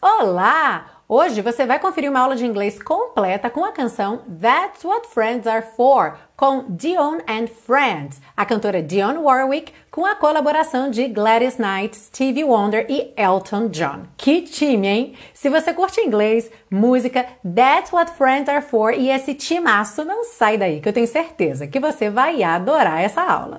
Olá! Hoje você vai conferir uma aula de inglês completa com a canção That's What Friends Are For, com Dion and Friends, a cantora Dionne Warwick, com a colaboração de Gladys Knight, Stevie Wonder e Elton John. Que time, hein? Se você curte inglês, música, That's What Friends Are For e esse timaço, não sai daí, que eu tenho certeza que você vai adorar essa aula.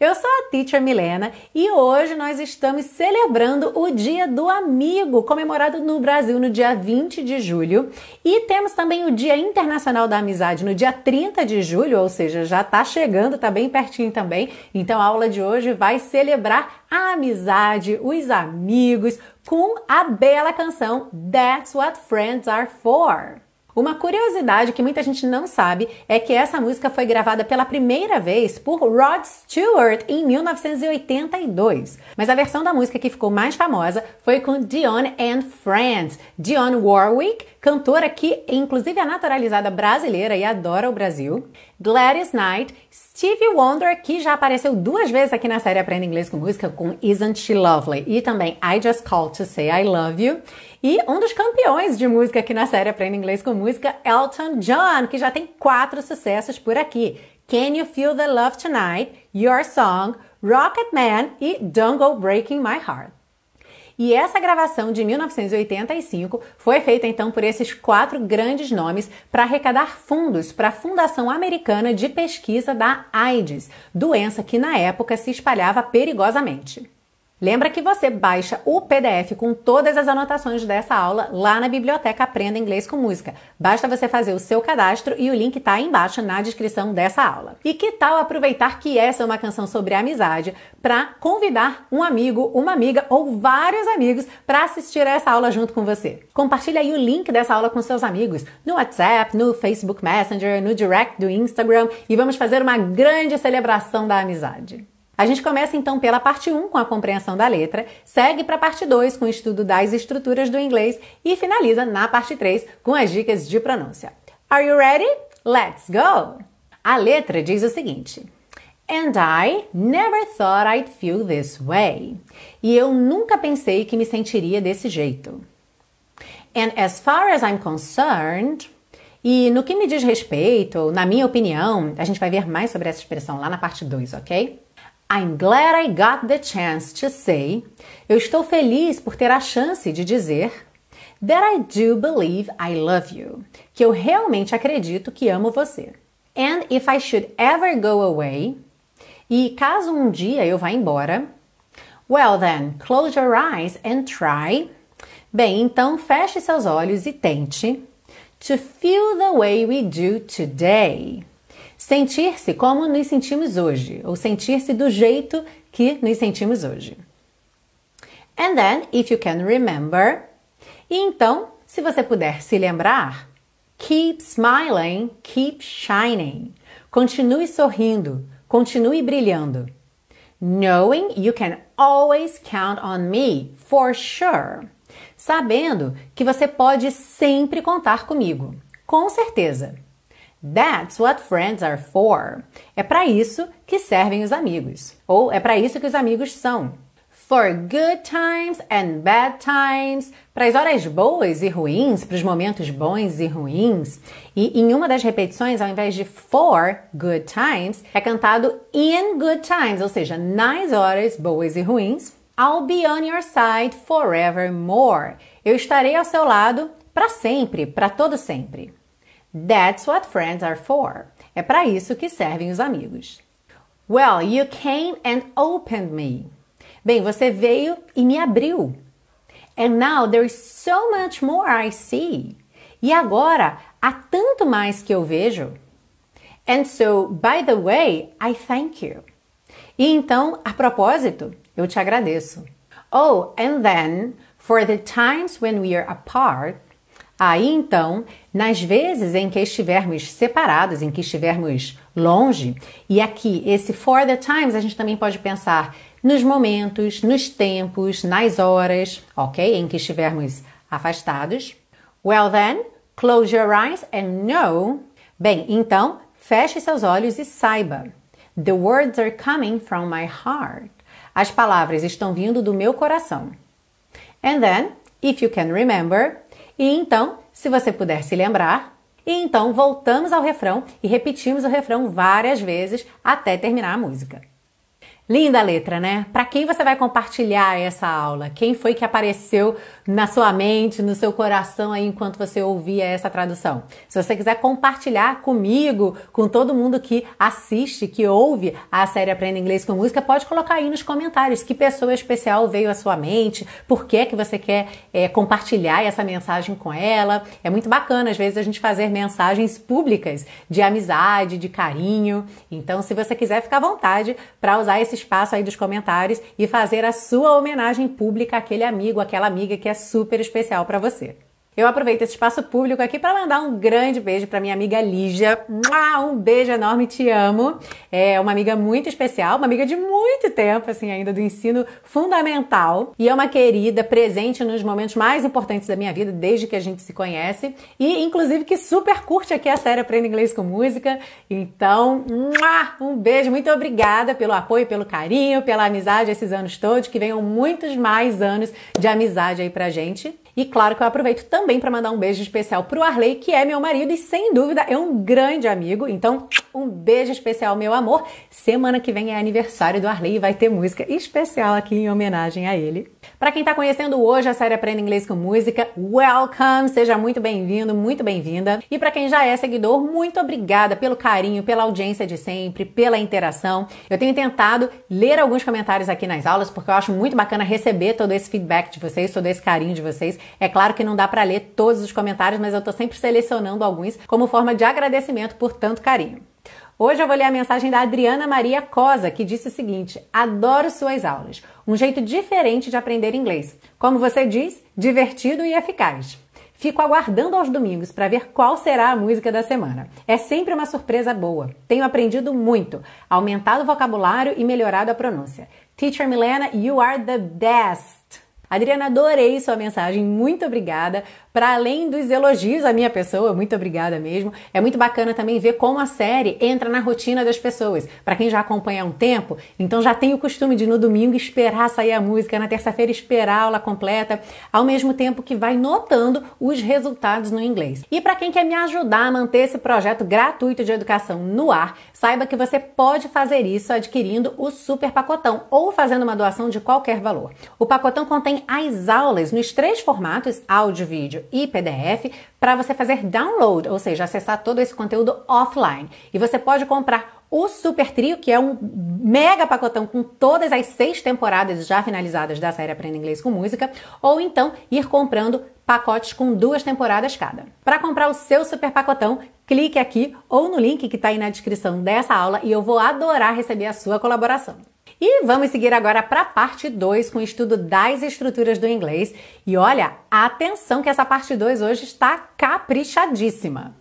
Eu sou a Teacher Milena e hoje nós estamos celebrando o Dia do Amigo, comemorado no Brasil no dia 20 de julho. E temos também o Dia Internacional da Amizade no dia 30 de julho, ou seja, já está chegando, está bem pertinho também. Então a aula de hoje vai celebrar a amizade, os amigos, com a bela canção That's What Friends Are For. Uma curiosidade que muita gente não sabe é que essa música foi gravada pela primeira vez por Rod Stewart em 1982. Mas a versão da música que ficou mais famosa foi com Dionne and Friends. Dionne Warwick, cantora que inclusive é naturalizada brasileira e adora o Brasil. Gladys Knight, Stevie Wonder, que já apareceu duas vezes aqui na série Aprenda Inglês com Música com Isn't She Lovely e também I Just Called to Say I Love You. E um dos campeões de música aqui na série Aprenda Inglês com Música, Elton John, que já tem quatro sucessos por aqui. Can You Feel the Love Tonight, Your Song, Rocket Man e Don't Go Breaking My Heart. E essa gravação de 1985 foi feita então por esses quatro grandes nomes para arrecadar fundos para a Fundação Americana de Pesquisa da AIDS, doença que na época se espalhava perigosamente. Lembra que você baixa o PDF com todas as anotações dessa aula lá na biblioteca Aprenda Inglês com Música. Basta você fazer o seu cadastro e o link está aí embaixo na descrição dessa aula. E que tal aproveitar que essa é uma canção sobre amizade para convidar um amigo, uma amiga ou vários amigos para assistir a essa aula junto com você? Compartilhe aí o link dessa aula com seus amigos no WhatsApp, no Facebook Messenger, no direct do Instagram e vamos fazer uma grande celebração da amizade. A gente começa então pela parte 1 com a compreensão da letra, segue para a parte 2 com o estudo das estruturas do inglês e finaliza na parte 3 com as dicas de pronúncia. Are you ready? Let's go! A letra diz o seguinte: And I never thought I'd feel this way. E eu nunca pensei que me sentiria desse jeito. And as far as I'm concerned, e no que me diz respeito, na minha opinião, a gente vai ver mais sobre essa expressão lá na parte 2, ok? I'm glad I got the chance to say. Eu estou feliz por ter a chance de dizer that I do believe I love you. Que eu realmente acredito que amo você. And if I should ever go away, e caso um dia eu vá embora, well then, close your eyes and try. Bem, então feche seus olhos e tente to feel the way we do today. Sentir-se como nos sentimos hoje, ou sentir-se do jeito que nos sentimos hoje. And then, if you can remember, e então, se você puder se lembrar, keep smiling, keep shining. Continue sorrindo, continue brilhando. Knowing you can always count on me, for sure. Sabendo que você pode sempre contar comigo, com certeza. That's what friends are for. É para isso que servem os amigos. Ou é para isso que os amigos são. For good times and bad times. Para as horas boas e ruins, para os momentos bons e ruins. E em uma das repetições, ao invés de for good times, é cantado in good times, ou seja, nas horas boas e ruins. I'll be on your side forevermore. Eu estarei ao seu lado para sempre, para todo sempre. That's what friends are for. É para isso que servem os amigos. Well, you came and opened me. Bem, você veio e me abriu. And now there is so much more I see. E agora há tanto mais que eu vejo. And so, by the way, I thank you. E então, a propósito, eu te agradeço. Oh, and then, for the times when we are apart, Aí então, nas vezes em que estivermos separados, em que estivermos longe, e aqui esse for the times a gente também pode pensar nos momentos, nos tempos, nas horas, ok? Em que estivermos afastados. Well then, close your eyes and know. Bem, então, feche seus olhos e saiba. The words are coming from my heart. As palavras estão vindo do meu coração. And then, if you can remember. E então, se você puder se lembrar. E então voltamos ao refrão e repetimos o refrão várias vezes até terminar a música. Linda letra, né? Para quem você vai compartilhar essa aula? Quem foi que apareceu na sua mente, no seu coração aí enquanto você ouvia essa tradução? Se você quiser compartilhar comigo, com todo mundo que assiste, que ouve a série Aprenda Inglês com Música, pode colocar aí nos comentários que pessoa especial veio à sua mente, por que que você quer é, compartilhar essa mensagem com ela. É muito bacana, às vezes, a gente fazer mensagens públicas de amizade, de carinho. Então, se você quiser, fica à vontade para usar esse espaço aí dos comentários e fazer a sua homenagem pública àquele amigo, àquela amiga que é super especial para você. Eu aproveito esse espaço público aqui para mandar um grande beijo para minha amiga Lígia. Um beijo enorme, te amo. É uma amiga muito especial, uma amiga de muito tempo, assim, ainda do ensino fundamental. E é uma querida, presente nos momentos mais importantes da minha vida, desde que a gente se conhece. E, inclusive, que super curte aqui a série Aprenda Inglês com Música. Então, um beijo, muito obrigada pelo apoio, pelo carinho, pela amizade esses anos todos. Que venham muitos mais anos de amizade aí pra gente. E claro que eu aproveito também para mandar um beijo especial pro Arley, que é meu marido e sem dúvida é um grande amigo. Então, um beijo especial, meu amor. Semana que vem é aniversário do Arley e vai ter música especial aqui em homenagem a ele. Para quem está conhecendo hoje a série Aprenda Inglês com Música, welcome! Seja muito bem-vindo, muito bem-vinda. E para quem já é seguidor, muito obrigada pelo carinho, pela audiência de sempre, pela interação. Eu tenho tentado ler alguns comentários aqui nas aulas porque eu acho muito bacana receber todo esse feedback de vocês, todo esse carinho de vocês. É claro que não dá para ler todos os comentários, mas eu estou sempre selecionando alguns como forma de agradecimento por tanto carinho. Hoje eu vou ler a mensagem da Adriana Maria Cosa, que disse o seguinte: Adoro suas aulas. Um jeito diferente de aprender inglês. Como você diz, divertido e eficaz. Fico aguardando aos domingos para ver qual será a música da semana. É sempre uma surpresa boa. Tenho aprendido muito, aumentado o vocabulário e melhorado a pronúncia. Teacher Milena, you are the best! Adriana, adorei sua mensagem, muito obrigada para além dos elogios à minha pessoa, muito obrigada mesmo. É muito bacana também ver como a série entra na rotina das pessoas. Para quem já acompanha há um tempo, então já tem o costume de no domingo esperar sair a música, na terça-feira esperar a aula completa, ao mesmo tempo que vai notando os resultados no inglês. E para quem quer me ajudar a manter esse projeto gratuito de educação no ar, saiba que você pode fazer isso adquirindo o super pacotão ou fazendo uma doação de qualquer valor. O pacotão contém as aulas nos três formatos: áudio, vídeo e PDF para você fazer download, ou seja, acessar todo esse conteúdo offline. E você pode comprar o Super Trio, que é um mega pacotão com todas as seis temporadas já finalizadas da série Aprenda Inglês com Música, ou então ir comprando pacotes com duas temporadas cada. Para comprar o seu super pacotão, clique aqui ou no link que está aí na descrição dessa aula e eu vou adorar receber a sua colaboração. E vamos seguir agora para a parte 2 com o estudo das estruturas do inglês. E olha, atenção que essa parte 2 hoje está caprichadíssima.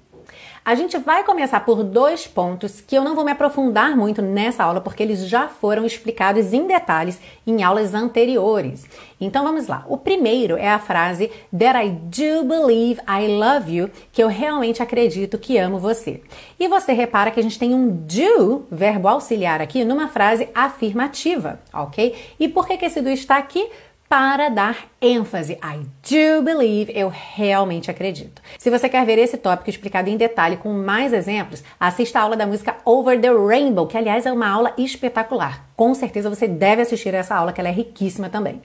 A gente vai começar por dois pontos que eu não vou me aprofundar muito nessa aula porque eles já foram explicados em detalhes em aulas anteriores. Então vamos lá. O primeiro é a frase That I do believe I love you, que eu realmente acredito que amo você. E você repara que a gente tem um do, verbo auxiliar aqui, numa frase afirmativa, ok? E por que, que esse do está aqui? Para dar ênfase. I do believe, eu realmente acredito. Se você quer ver esse tópico explicado em detalhe com mais exemplos, assista a aula da música Over the Rainbow, que aliás é uma aula espetacular. Com certeza você deve assistir essa aula, que ela é riquíssima também.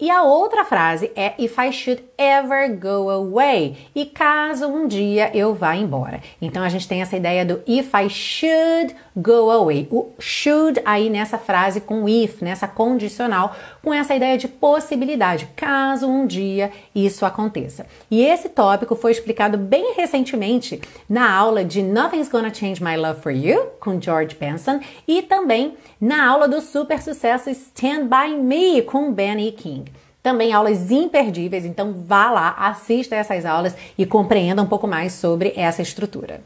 E a outra frase é If I should ever go away. E caso um dia eu vá embora. Então a gente tem essa ideia do if I should go away. O should aí nessa frase com if, nessa condicional, com essa ideia de possibilidade, caso um dia isso aconteça. E esse tópico foi explicado bem recentemente na aula de Nothing's Gonna Change My Love for You, com George Benson, e também na aula do super sucesso Stand By Me, com Benny King. Também aulas imperdíveis, então vá lá, assista essas aulas e compreenda um pouco mais sobre essa estrutura.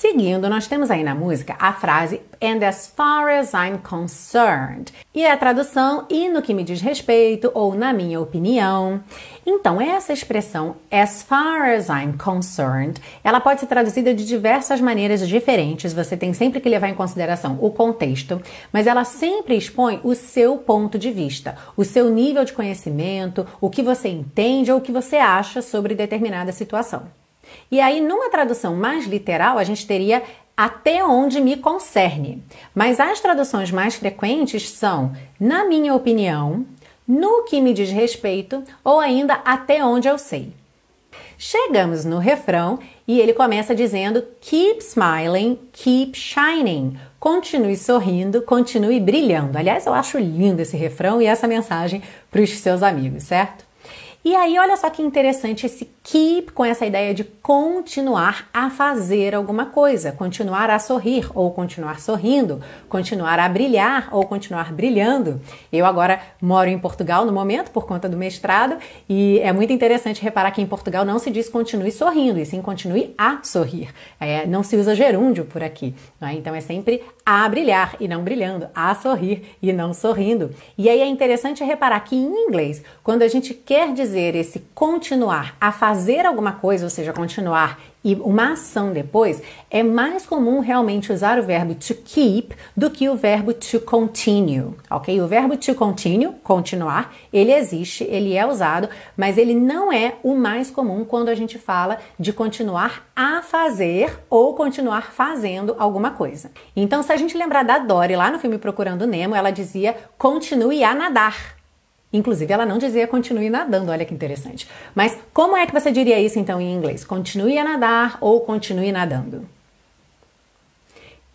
Seguindo, nós temos aí na música a frase And as far as I'm concerned. E é a tradução e no que me diz respeito ou na minha opinião. Então, essa expressão as far as I'm concerned, ela pode ser traduzida de diversas maneiras diferentes. Você tem sempre que levar em consideração o contexto, mas ela sempre expõe o seu ponto de vista, o seu nível de conhecimento, o que você entende ou o que você acha sobre determinada situação. E aí, numa tradução mais literal, a gente teria até onde me concerne. Mas as traduções mais frequentes são, na minha opinião, no que me diz respeito ou ainda até onde eu sei. Chegamos no refrão e ele começa dizendo: Keep smiling, keep shining. Continue sorrindo, continue brilhando. Aliás, eu acho lindo esse refrão e essa mensagem para os seus amigos, certo? E aí, olha só que interessante esse keep com essa ideia de continuar a fazer alguma coisa, continuar a sorrir ou continuar sorrindo, continuar a brilhar ou continuar brilhando. Eu agora moro em Portugal no momento por conta do mestrado e é muito interessante reparar que em Portugal não se diz continue sorrindo, e sim continue a sorrir. É, não se usa gerúndio por aqui, é? então é sempre a brilhar e não brilhando, a sorrir e não sorrindo. E aí é interessante reparar que em inglês, quando a gente quer dizer esse continuar a fazer alguma coisa, ou seja, continuar e uma ação depois, é mais comum realmente usar o verbo to keep do que o verbo to continue, ok? O verbo to continue, continuar, ele existe, ele é usado, mas ele não é o mais comum quando a gente fala de continuar a fazer ou continuar fazendo alguma coisa. Então, se a gente lembrar da Dory lá no filme Procurando Nemo, ela dizia continue a nadar. Inclusive, ela não dizia continue nadando, olha que interessante. Mas como é que você diria isso então em inglês? Continue a nadar ou continue nadando?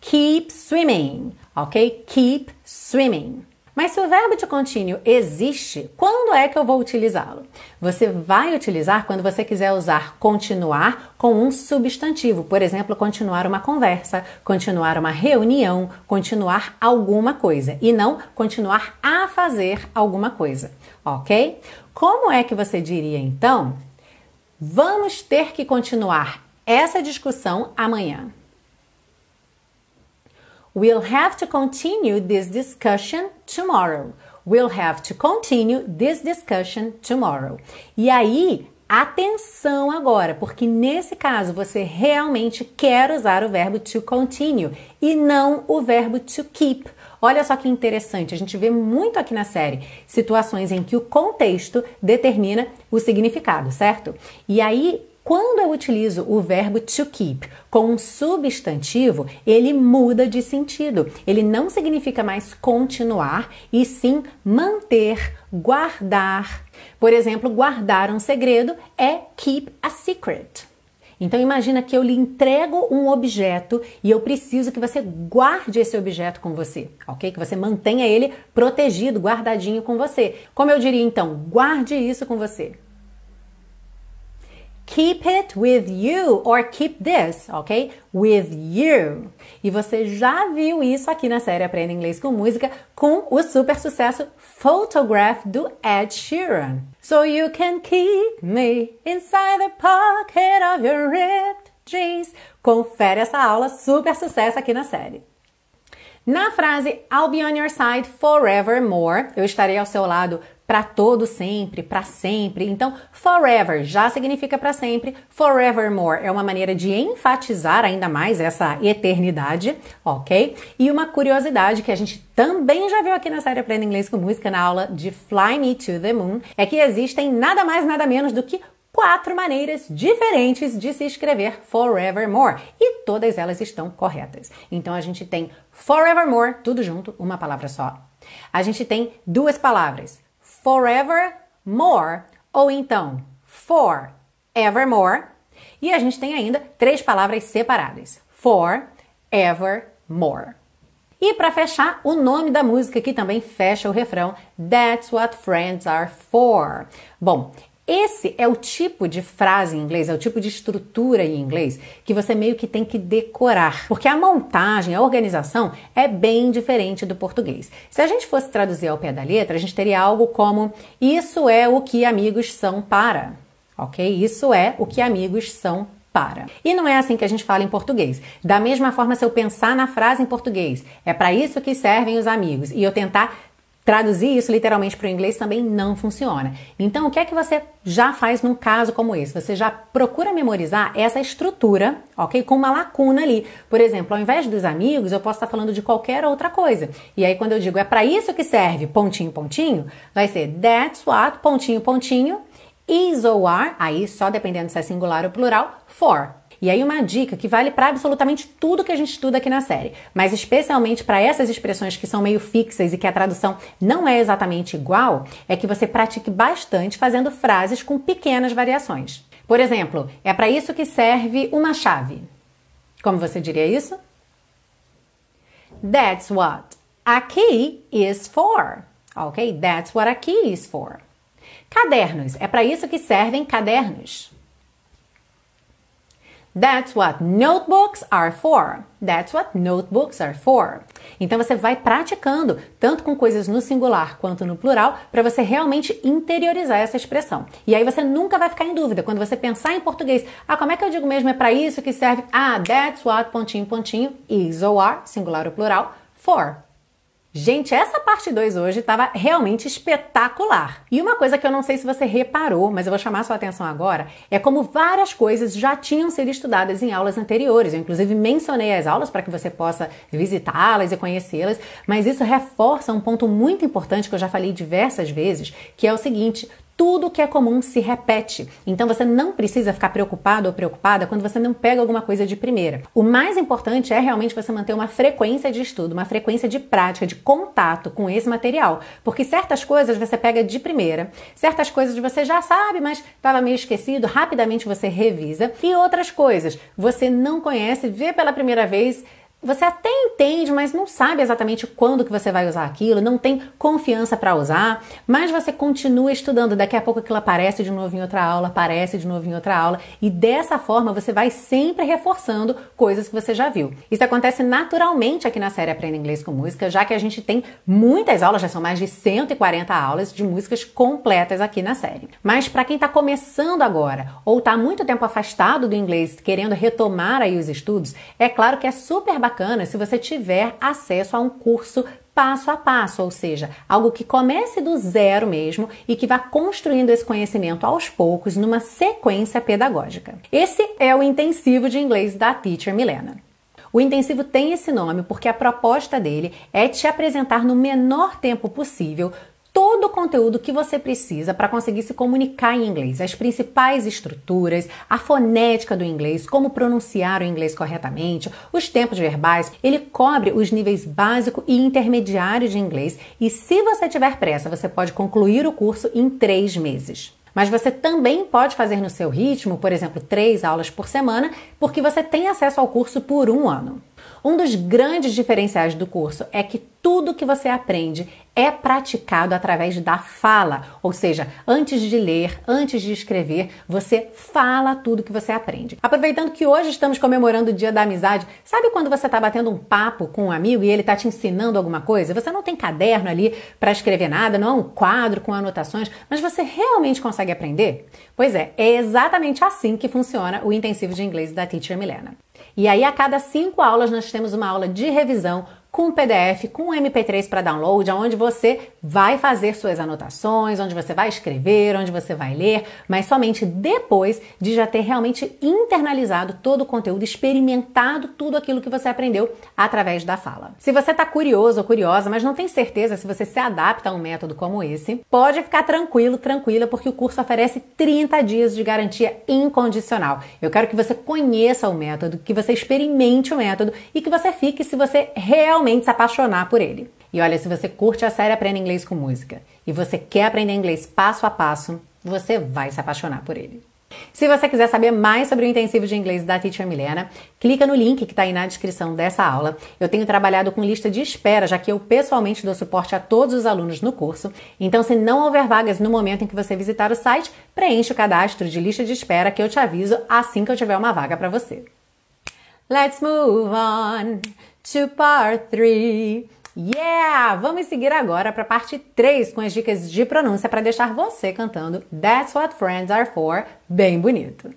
Keep swimming, ok? Keep swimming. Mas se o verbo to continue existe, quando é que eu vou utilizá-lo? Você vai utilizar quando você quiser usar continuar com um substantivo, por exemplo, continuar uma conversa, continuar uma reunião, continuar alguma coisa e não continuar a fazer alguma coisa, ok? Como é que você diria então? Vamos ter que continuar essa discussão amanhã. We'll have to continue this discussion tomorrow. We'll have to continue this discussion tomorrow. E aí, atenção agora, porque nesse caso você realmente quer usar o verbo to continue e não o verbo to keep. Olha só que interessante, a gente vê muito aqui na série situações em que o contexto determina o significado, certo? E aí quando eu utilizo o verbo to keep com um substantivo, ele muda de sentido. Ele não significa mais continuar, e sim manter, guardar. Por exemplo, guardar um segredo é keep a secret. Então imagina que eu lhe entrego um objeto e eu preciso que você guarde esse objeto com você, ok? Que você mantenha ele protegido, guardadinho com você. Como eu diria então, guarde isso com você. Keep it with you or keep this, ok? With you. E você já viu isso aqui na série Aprenda Inglês com Música com o super sucesso Photograph do Ed Sheeran. So you can keep me inside the pocket of your ripped jeans. Confere essa aula, super sucesso aqui na série. Na frase I'll be on your side forevermore, eu estarei ao seu lado para todo sempre, para sempre. Então, forever já significa para sempre, forevermore é uma maneira de enfatizar ainda mais essa eternidade, ok? E uma curiosidade que a gente também já viu aqui na série Aprenda Inglês com Música na aula de Fly Me to the Moon é que existem nada mais nada menos do que quatro maneiras diferentes de se escrever forevermore e todas elas estão corretas. Então a gente tem forevermore, tudo junto, uma palavra só. A gente tem duas palavras, forevermore ou então forevermore. E a gente tem ainda três palavras separadas: forevermore. E para fechar, o nome da música que também fecha o refrão: That's what friends are for. Bom, esse é o tipo de frase em inglês, é o tipo de estrutura em inglês que você meio que tem que decorar, porque a montagem, a organização é bem diferente do português. Se a gente fosse traduzir ao pé da letra, a gente teria algo como: Isso é o que amigos são para. Ok? Isso é o que amigos são para. E não é assim que a gente fala em português. Da mesma forma, se eu pensar na frase em português, é para isso que servem os amigos, e eu tentar Traduzir isso literalmente para o inglês também não funciona. Então, o que é que você já faz num caso como esse? Você já procura memorizar essa estrutura, ok? Com uma lacuna ali. Por exemplo, ao invés dos amigos, eu posso estar falando de qualquer outra coisa. E aí, quando eu digo é para isso que serve, pontinho, pontinho, vai ser that's what, pontinho, pontinho, is or are, aí só dependendo se é singular ou plural, for. E aí uma dica que vale para absolutamente tudo que a gente estuda aqui na série, mas especialmente para essas expressões que são meio fixas e que a tradução não é exatamente igual, é que você pratique bastante fazendo frases com pequenas variações. Por exemplo, é para isso que serve uma chave. Como você diria isso? That's what a key is for. Ok? That's what a key is for. Cadernos. É para isso que servem cadernos. That's what notebooks are for. That's what notebooks are for. Então você vai praticando, tanto com coisas no singular quanto no plural, para você realmente interiorizar essa expressão. E aí você nunca vai ficar em dúvida quando você pensar em português. Ah, como é que eu digo mesmo? É para isso que serve? Ah, that's what pontinho pontinho is or are, singular ou plural, for. Gente, essa parte 2 hoje estava realmente espetacular. E uma coisa que eu não sei se você reparou, mas eu vou chamar sua atenção agora, é como várias coisas já tinham sido estudadas em aulas anteriores. Eu, inclusive, mencionei as aulas para que você possa visitá-las e conhecê-las, mas isso reforça um ponto muito importante que eu já falei diversas vezes, que é o seguinte: tudo que é comum se repete. Então você não precisa ficar preocupado ou preocupada quando você não pega alguma coisa de primeira. O mais importante é realmente você manter uma frequência de estudo, uma frequência de prática, de contato com esse material. Porque certas coisas você pega de primeira, certas coisas você já sabe, mas estava meio esquecido, rapidamente você revisa. E outras coisas você não conhece, vê pela primeira vez você até entende, mas não sabe exatamente quando que você vai usar aquilo, não tem confiança para usar, mas você continua estudando. Daqui a pouco aquilo aparece de novo em outra aula, aparece de novo em outra aula, e dessa forma você vai sempre reforçando coisas que você já viu. Isso acontece naturalmente aqui na série Aprenda Inglês com Música, já que a gente tem muitas aulas, já são mais de 140 aulas de músicas completas aqui na série. Mas para quem está começando agora ou está muito tempo afastado do inglês, querendo retomar aí os estudos, é claro que é super bacana bacana se você tiver acesso a um curso passo a passo, ou seja, algo que comece do zero mesmo e que vá construindo esse conhecimento aos poucos numa sequência pedagógica. Esse é o intensivo de inglês da Teacher Milena. O intensivo tem esse nome porque a proposta dele é te apresentar no menor tempo possível todo o conteúdo que você precisa para conseguir se comunicar em inglês, as principais estruturas, a fonética do inglês, como pronunciar o inglês corretamente, os tempos verbais. Ele cobre os níveis básico e intermediário de inglês e, se você tiver pressa, você pode concluir o curso em três meses. Mas você também pode fazer no seu ritmo, por exemplo, três aulas por semana, porque você tem acesso ao curso por um ano. Um dos grandes diferenciais do curso é que tudo que você aprende é praticado através da fala, ou seja, antes de ler, antes de escrever, você fala tudo que você aprende. Aproveitando que hoje estamos comemorando o Dia da Amizade, sabe quando você está batendo um papo com um amigo e ele está te ensinando alguma coisa? Você não tem caderno ali para escrever nada, não é um quadro com anotações, mas você realmente consegue aprender? Pois é, é exatamente assim que funciona o intensivo de inglês da Teacher Milena. E aí, a cada cinco aulas, nós temos uma aula de revisão com PDF, com MP3 para download, onde você vai fazer suas anotações, onde você vai escrever, onde você vai ler, mas somente depois de já ter realmente internalizado todo o conteúdo, experimentado tudo aquilo que você aprendeu através da fala. Se você está curioso ou curiosa, mas não tem certeza se você se adapta a um método como esse, pode ficar tranquilo, tranquila, porque o curso oferece 30 dias de garantia incondicional. Eu quero que você conheça o método, que você experimente o método e que você fique se você realmente realmente se apaixonar por ele. E olha, se você curte a série Aprenda Inglês com Música e você quer aprender inglês passo a passo, você vai se apaixonar por ele. Se você quiser saber mais sobre o intensivo de inglês da Teacher Milena, clica no link que está aí na descrição dessa aula. Eu tenho trabalhado com lista de espera, já que eu pessoalmente dou suporte a todos os alunos no curso. Então, se não houver vagas no momento em que você visitar o site, preencha o cadastro de lista de espera que eu te aviso assim que eu tiver uma vaga para você. Let's move on to part 3. Yeah! Vamos seguir agora para a parte 3 com as dicas de pronúncia para deixar você cantando That's What Friends Are For bem bonito.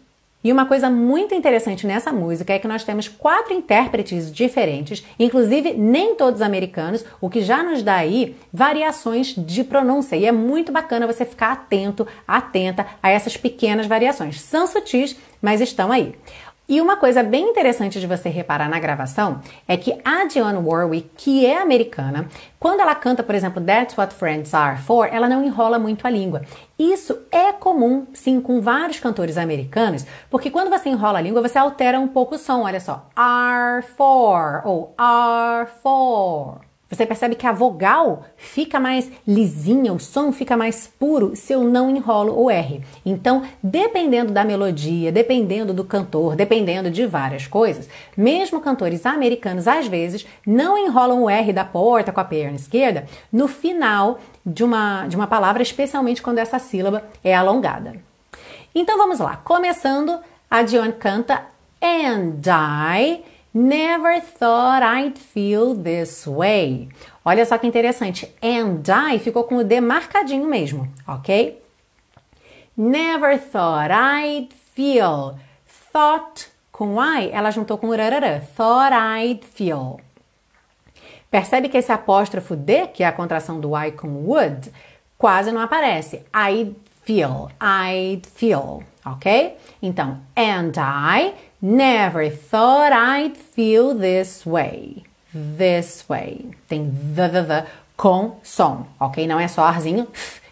E uma coisa muito interessante nessa música é que nós temos quatro intérpretes diferentes, inclusive nem todos americanos, o que já nos dá aí variações de pronúncia. E é muito bacana você ficar atento, atenta a essas pequenas variações. São sutis, mas estão aí. E uma coisa bem interessante de você reparar na gravação é que a Dionne Warwick, que é americana, quando ela canta, por exemplo, That's What Friends Are For, ela não enrola muito a língua. Isso é comum, sim, com vários cantores americanos, porque quando você enrola a língua, você altera um pouco o som. Olha só, are for ou are for. Você percebe que a vogal fica mais lisinha, o som fica mais puro se eu não enrolo o R. Então, dependendo da melodia, dependendo do cantor, dependendo de várias coisas, mesmo cantores americanos às vezes não enrolam o R da porta com a perna esquerda no final de uma, de uma palavra, especialmente quando essa sílaba é alongada. Então vamos lá, começando, a Dion canta And I Never thought I'd feel this way. Olha só que interessante. And I ficou com o D marcadinho mesmo, ok? Never thought I'd feel. Thought com I, ela juntou com rarará. Thought I'd feel. Percebe que esse apóstrofo D, que é a contração do I com would, quase não aparece. I'd feel. I'd feel. Ok? Então, and I Never thought I'd feel this way. This way. Tem the, the, the com som, ok? Não é só arzinho,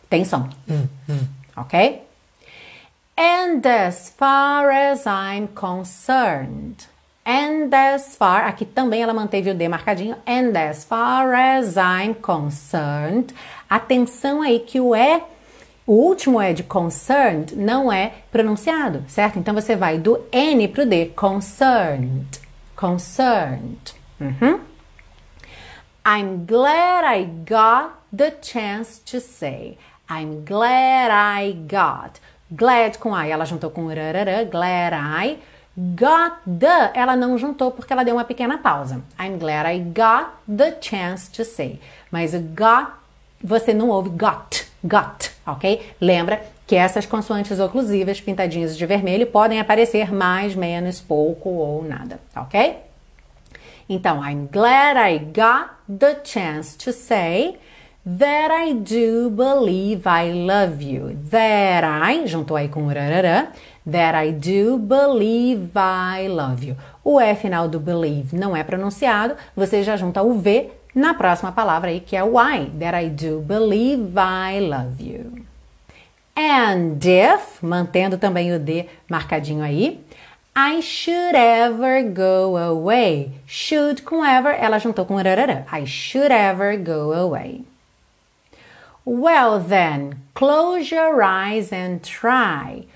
tem som, ok? And as far as I'm concerned. And as far, aqui também ela manteve o D marcadinho. And as far as I'm concerned. Atenção aí que o E o último é de concerned, não é pronunciado, certo? Então você vai do N pro D, concerned, concerned. Uhum. I'm glad I got the chance to say. I'm glad I got. Glad com I, ela juntou com rarará, glad I. Got the, ela não juntou porque ela deu uma pequena pausa. I'm glad I got the chance to say. Mas got, você não ouve got got, ok? Lembra que essas consoantes oclusivas pintadinhas de vermelho podem aparecer mais, menos, pouco ou nada, ok? Então, I'm glad I got the chance to say that I do believe I love you. That I, juntou aí com o rarará, that I do believe I love you. O E final do believe não é pronunciado, você já junta o V na próxima palavra aí que é why, that I do believe I love you. And if, mantendo também o D marcadinho aí, I should ever go away. Should com ever, ela juntou com rarará. I should ever go away. Well then, close your eyes and try.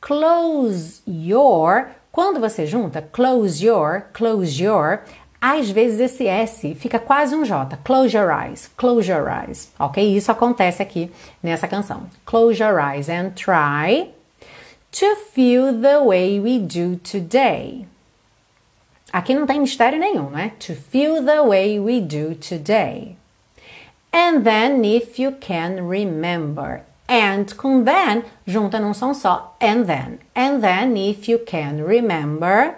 Close your, quando você junta close your, close your, às vezes esse S fica quase um J. Close your eyes, close your eyes. Ok? Isso acontece aqui nessa canção. Close your eyes and try to feel the way we do today. Aqui não tem mistério nenhum, né? To feel the way we do today. And then if you can remember. And com then junta num som só. And then. And then if you can remember.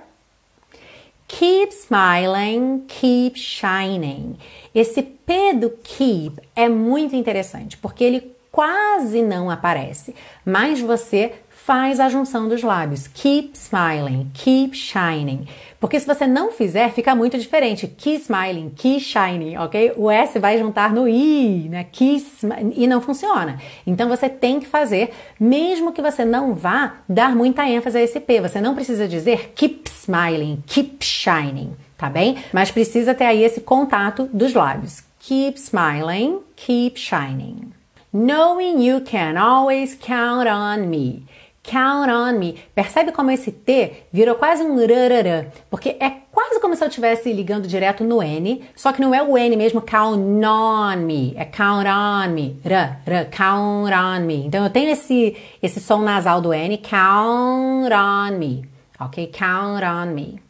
Keep smiling, keep shining. Esse P do keep é muito interessante porque ele quase não aparece, mas você faz a junção dos lábios. Keep smiling, keep shining. Porque se você não fizer, fica muito diferente. Keep smiling, keep shining, ok? O S vai juntar no I, né? Keep e não funciona. Então você tem que fazer, mesmo que você não vá dar muita ênfase a esse P. Você não precisa dizer keep smiling, keep shining, tá bem? Mas precisa ter aí esse contato dos lábios. Keep smiling, keep shining. Knowing you can always count on me. Count on me. Percebe como esse T virou quase um rararã, porque é quase como se eu estivesse ligando direto no N, só que não é o N mesmo, count on me, é count on me, ra, ra, count on me. Então eu tenho esse, esse som nasal do N, count on me, ok? Count on me.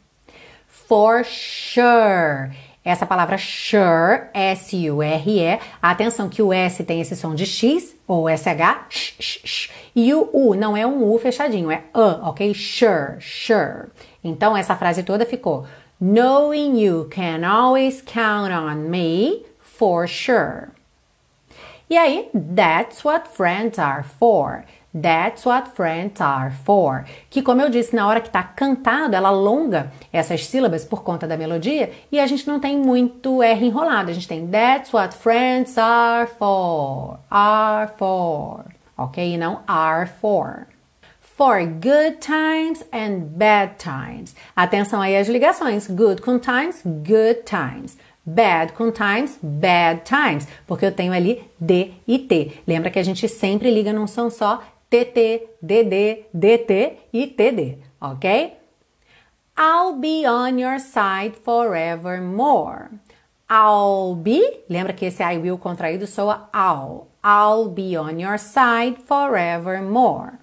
For sure. Essa palavra sure, S-U-R-E, atenção que o S tem esse som de X ou SH, sh, sh, sh, e o U não é um U fechadinho, é A, ok? Sure, sure. Então essa frase toda ficou Knowing you can always count on me for sure. E aí, that's what friends are for. That's what friends are for. Que, como eu disse, na hora que está cantado, ela alonga essas sílabas por conta da melodia e a gente não tem muito R enrolado. A gente tem That's what friends are for. Are for. Ok? E não are for. For good times and bad times. Atenção aí às ligações. Good com times, good times. Bad com times, bad times, porque eu tenho ali D e T. Lembra que a gente sempre liga num som só TT, DD, DT e TD, ok? I'll be on your side forevermore. I'll be, lembra que esse I will contraído soa I'll. I'll be on your side forevermore.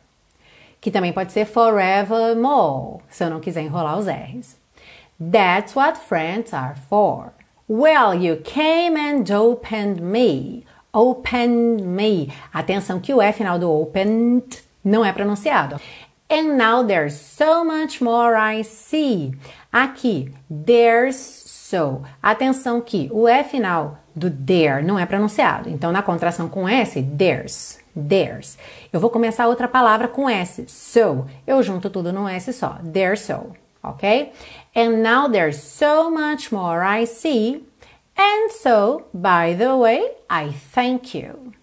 Que também pode ser forevermore, se eu não quiser enrolar os R's. That's what friends are for. Well, you came and opened me. Open me. Atenção que o E final do opened não é pronunciado. And now there's so much more I see. Aqui, there's so. Atenção que o E final do there não é pronunciado. Então, na contração com S, there's. There's. Eu vou começar outra palavra com S. So. Eu junto tudo num S só. There's so. Ok? And now there's so much more I see. And so, by the way, I thank you.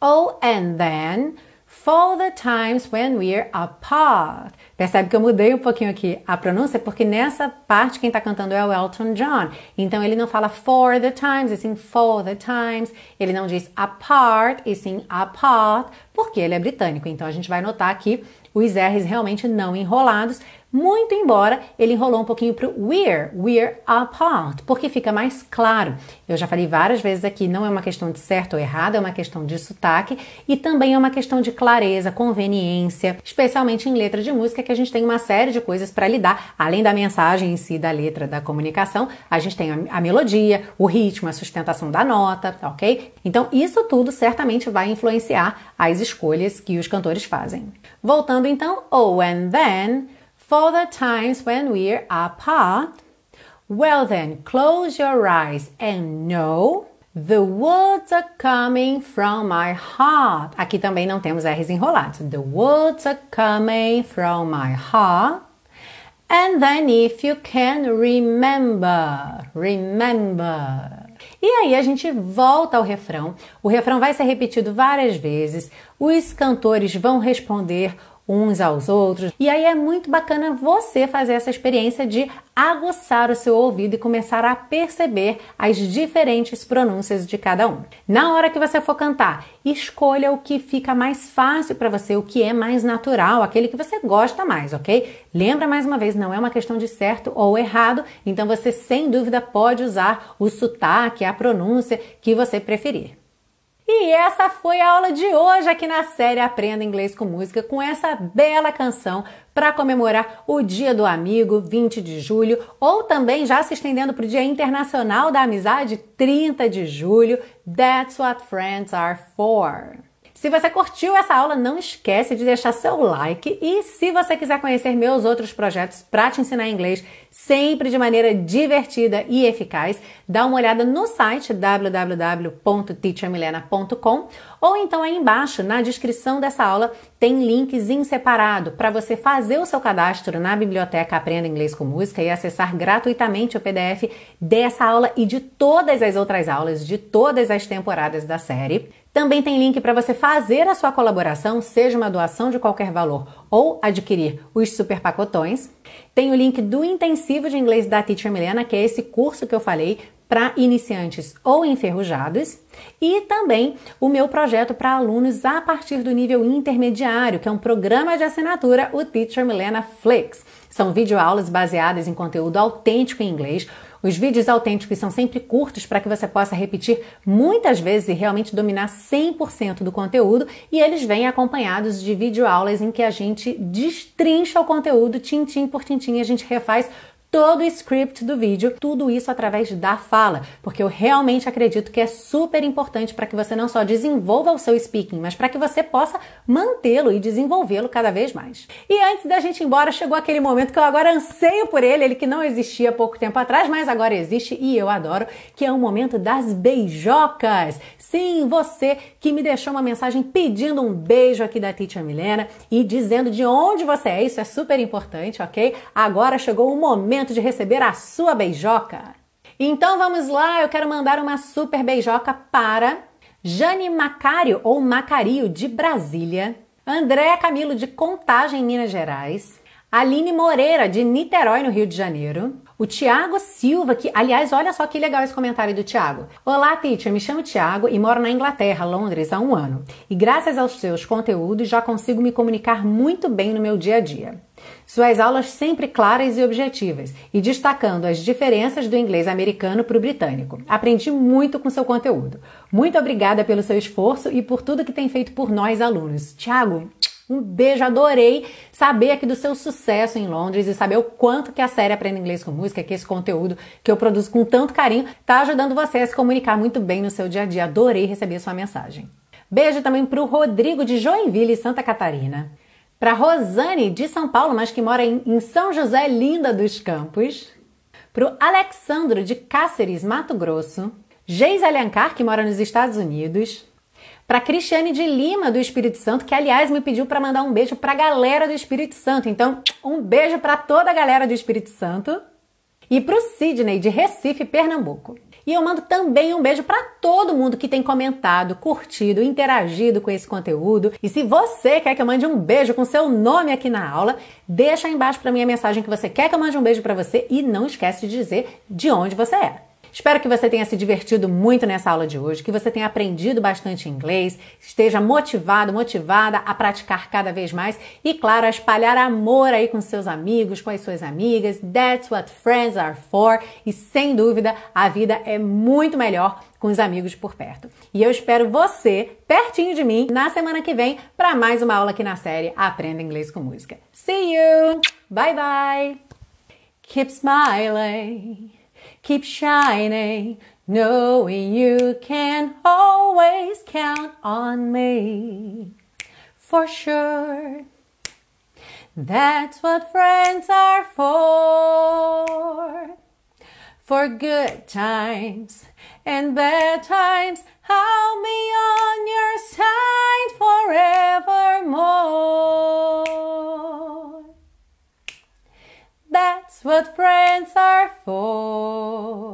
Oh, and then, for the times when we're apart. Percebe que eu mudei um pouquinho aqui a pronúncia, porque nessa parte quem está cantando é o Elton John. Então ele não fala for the times, e sim for the times. Ele não diz apart, e sim apart, porque ele é britânico. Então a gente vai notar aqui os R's realmente não enrolados, muito embora ele enrolou um pouquinho para we're, we're apart, porque fica mais claro. Eu já falei várias vezes aqui, não é uma questão de certo ou errado, é uma questão de sotaque e também é uma questão de clareza, conveniência, especialmente em letra de música, que a gente tem uma série de coisas para lidar, além da mensagem em si da letra da comunicação, a gente tem a, a melodia, o ritmo, a sustentação da nota, ok? Então isso tudo certamente vai influenciar as escolhas que os cantores fazem. Voltando então, oh and then for the times when we're apart? Well, then, close your eyes and know the words are coming from my heart. Aqui também não temos R's enrolados. The words are coming from my heart. And then, if you can remember, remember. E aí a gente volta ao refrão. O refrão vai ser repetido várias vezes. Os cantores vão responder uns aos outros. E aí é muito bacana você fazer essa experiência de aguçar o seu ouvido e começar a perceber as diferentes pronúncias de cada um. Na hora que você for cantar, escolha o que fica mais fácil para você, o que é mais natural, aquele que você gosta mais, ok? Lembra mais uma vez, não é uma questão de certo ou errado, então você sem dúvida pode usar o sotaque, a pronúncia que você preferir. E essa foi a aula de hoje aqui na série Aprenda Inglês com Música, com essa bela canção para comemorar o Dia do Amigo, 20 de julho, ou também já se estendendo para o Dia Internacional da Amizade, 30 de julho. That's what friends are for. Se você curtiu essa aula, não esquece de deixar seu like e se você quiser conhecer meus outros projetos para te ensinar inglês sempre de maneira divertida e eficaz, dá uma olhada no site www.teachermilena.com ou então aí embaixo na descrição dessa aula tem links em separado para você fazer o seu cadastro na biblioteca Aprenda Inglês com Música e acessar gratuitamente o PDF dessa aula e de todas as outras aulas de todas as temporadas da série. Também tem link para você fazer a sua colaboração, seja uma doação de qualquer valor ou adquirir os super pacotões. Tem o link do intensivo de inglês da Teacher Milena, que é esse curso que eu falei para iniciantes ou enferrujados, e também o meu projeto para alunos a partir do nível intermediário, que é um programa de assinatura, o Teacher Milena Flix. São videoaulas baseadas em conteúdo autêntico em inglês, os vídeos autênticos são sempre curtos para que você possa repetir muitas vezes e realmente dominar 100% do conteúdo, e eles vêm acompanhados de videoaulas em que a gente destrincha o conteúdo tintim por tintim, a gente refaz todo o script do vídeo, tudo isso através da fala, porque eu realmente acredito que é super importante para que você não só desenvolva o seu speaking, mas para que você possa mantê-lo e desenvolvê-lo cada vez mais. E antes da gente ir embora, chegou aquele momento que eu agora anseio por ele, ele que não existia pouco tempo atrás, mas agora existe e eu adoro, que é o momento das beijocas. Sim, você que me deixou uma mensagem pedindo um beijo aqui da Teacher Milena e dizendo de onde você é, isso é super importante, ok? Agora chegou o momento de receber a sua beijoca. Então vamos lá, eu quero mandar uma super beijoca para Jane Macário ou Macario de Brasília, André Camilo de Contagem, Minas Gerais, Aline Moreira de Niterói, no Rio de Janeiro, o Tiago Silva, que, aliás, olha só que legal esse comentário do Tiago. Olá, teacher, me chamo Tiago e moro na Inglaterra, Londres, há um ano. E graças aos seus conteúdos já consigo me comunicar muito bem no meu dia a dia. Suas aulas sempre claras e objetivas e destacando as diferenças do inglês americano para o britânico. Aprendi muito com seu conteúdo. Muito obrigada pelo seu esforço e por tudo que tem feito por nós alunos. Tiago, um beijo, adorei saber aqui do seu sucesso em Londres e saber o quanto que a série Aprenda Inglês com Música, que esse conteúdo que eu produzo com tanto carinho, tá ajudando você a se comunicar muito bem no seu dia a dia. Adorei receber sua mensagem. Beijo também para o Rodrigo de Joinville, Santa Catarina. Para Rosane de São Paulo, mas que mora em São José Linda dos Campos. Para o Alexandro de Cáceres, Mato Grosso. Geis Alencar, que mora nos Estados Unidos. Para Cristiane de Lima, do Espírito Santo, que aliás me pediu para mandar um beijo para a galera do Espírito Santo. Então, um beijo para toda a galera do Espírito Santo. E para o Sidney, de Recife, Pernambuco. E eu mando também um beijo para todo mundo que tem comentado, curtido, interagido com esse conteúdo. E se você quer que eu mande um beijo com seu nome aqui na aula, deixa aí embaixo para mim a mensagem que você quer que eu mande um beijo para você e não esquece de dizer de onde você é. Espero que você tenha se divertido muito nessa aula de hoje, que você tenha aprendido bastante inglês, esteja motivado, motivada a praticar cada vez mais e, claro, a espalhar amor aí com seus amigos, com as suas amigas. That's what friends are for. E sem dúvida, a vida é muito melhor com os amigos por perto. E eu espero você pertinho de mim na semana que vem para mais uma aula aqui na série Aprenda Inglês com Música. See you! Bye bye! Keep smiling. Keep shining, knowing you can always count on me. For sure. That's what friends are for. For good times and bad times, I'll be on your side forevermore. That's what friends are for.